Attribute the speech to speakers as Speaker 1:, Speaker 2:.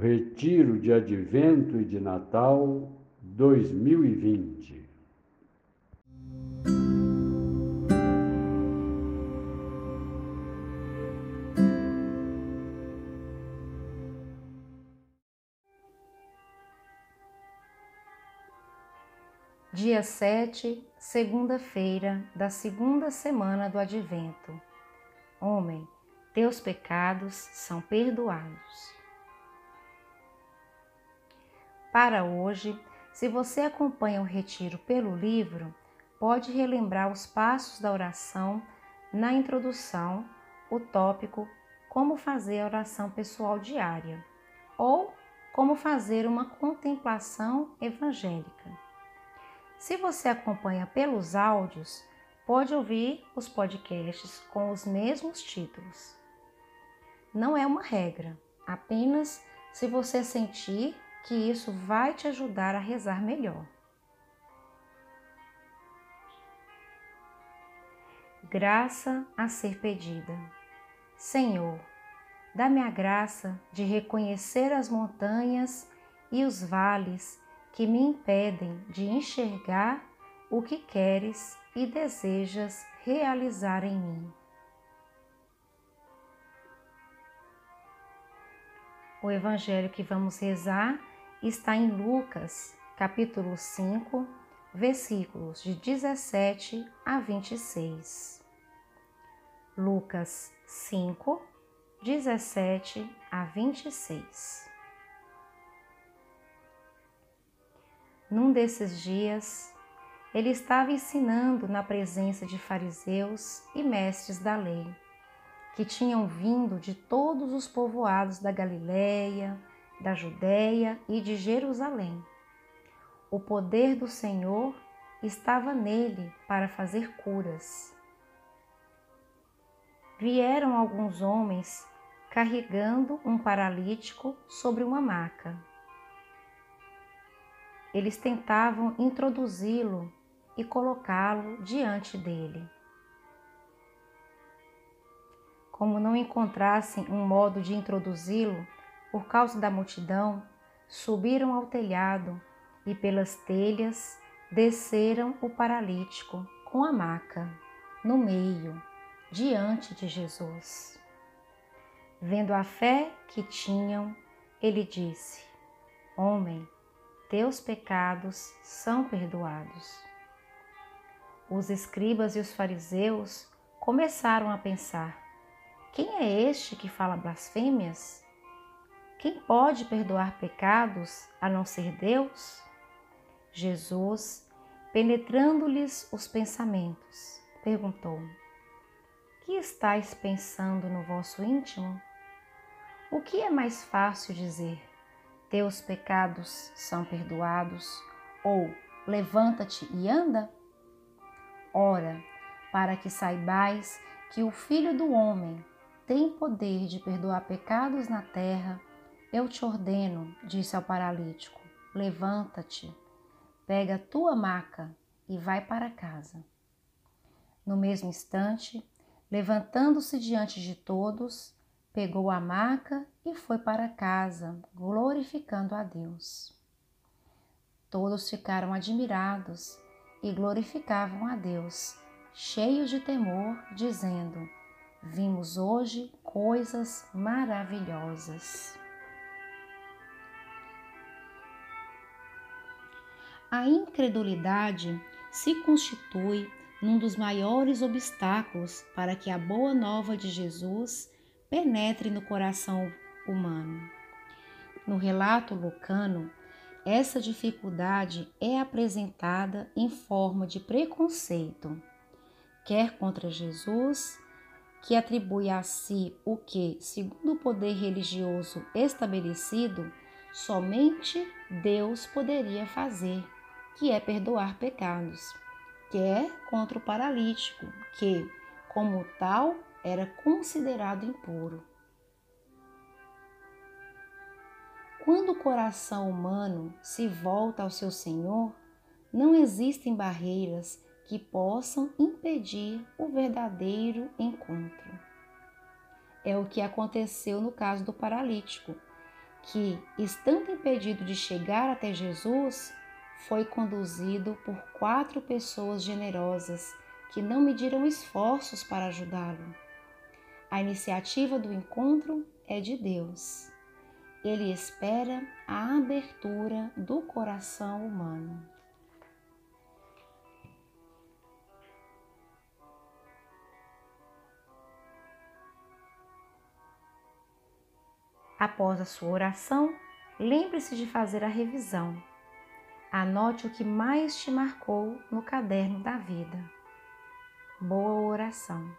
Speaker 1: Retiro de Advento e de Natal 2020.
Speaker 2: Dia 7, segunda-feira da segunda semana do Advento. Homem, teus pecados são perdoados. Para hoje, se você acompanha o retiro pelo livro, pode relembrar os passos da oração na introdução, o tópico Como fazer a oração pessoal diária ou Como fazer uma contemplação evangélica. Se você acompanha pelos áudios, pode ouvir os podcasts com os mesmos títulos. Não é uma regra, apenas se você sentir que isso vai te ajudar a rezar melhor. Graça a ser pedida. Senhor, dá-me a graça de reconhecer as montanhas e os vales que me impedem de enxergar o que queres e desejas realizar em mim. O evangelho que vamos rezar está em Lucas, capítulo 5, versículos de 17 a 26. Lucas 5, 17 a 26. Num desses dias, ele estava ensinando na presença de fariseus e mestres da lei, que tinham vindo de todos os povoados da Galiléia, da Judéia e de Jerusalém. O poder do Senhor estava nele para fazer curas. Vieram alguns homens carregando um paralítico sobre uma maca eles tentavam introduzi-lo e colocá-lo diante dele. Como não encontrassem um modo de introduzi-lo por causa da multidão, subiram ao telhado e pelas telhas desceram o paralítico com a maca no meio, diante de Jesus. Vendo a fé que tinham, ele disse: Homem, teus pecados são perdoados. Os escribas e os fariseus começaram a pensar: quem é este que fala blasfêmias? Quem pode perdoar pecados a não ser Deus? Jesus, penetrando-lhes os pensamentos, perguntou: Que estáis pensando no vosso íntimo? O que é mais fácil dizer? teus pecados são perdoados, ou levanta-te e anda? Ora, para que saibais que o Filho do Homem tem poder de perdoar pecados na terra, eu te ordeno, disse ao paralítico: levanta-te, pega a tua maca e vai para casa. No mesmo instante, levantando-se diante de todos, pegou a maca e foi para casa, glorificando a Deus. Todos ficaram admirados e glorificavam a Deus, cheios de temor, dizendo: Vimos hoje coisas maravilhosas. A incredulidade se constitui num dos maiores obstáculos para que a boa nova de Jesus penetre no coração humano. No relato lucano, essa dificuldade é apresentada em forma de preconceito, quer contra Jesus, que atribui a si o que, segundo o poder religioso estabelecido, somente Deus poderia fazer, que é perdoar pecados, quer contra o paralítico, que, como tal, era considerado impuro. Quando o coração humano se volta ao seu Senhor, não existem barreiras que possam impedir o verdadeiro encontro. É o que aconteceu no caso do paralítico, que, estando impedido de chegar até Jesus, foi conduzido por quatro pessoas generosas que não mediram esforços para ajudá-lo. A iniciativa do encontro é de Deus. Ele espera a abertura do coração humano. Após a sua oração, lembre-se de fazer a revisão. Anote o que mais te marcou no caderno da vida. Boa oração.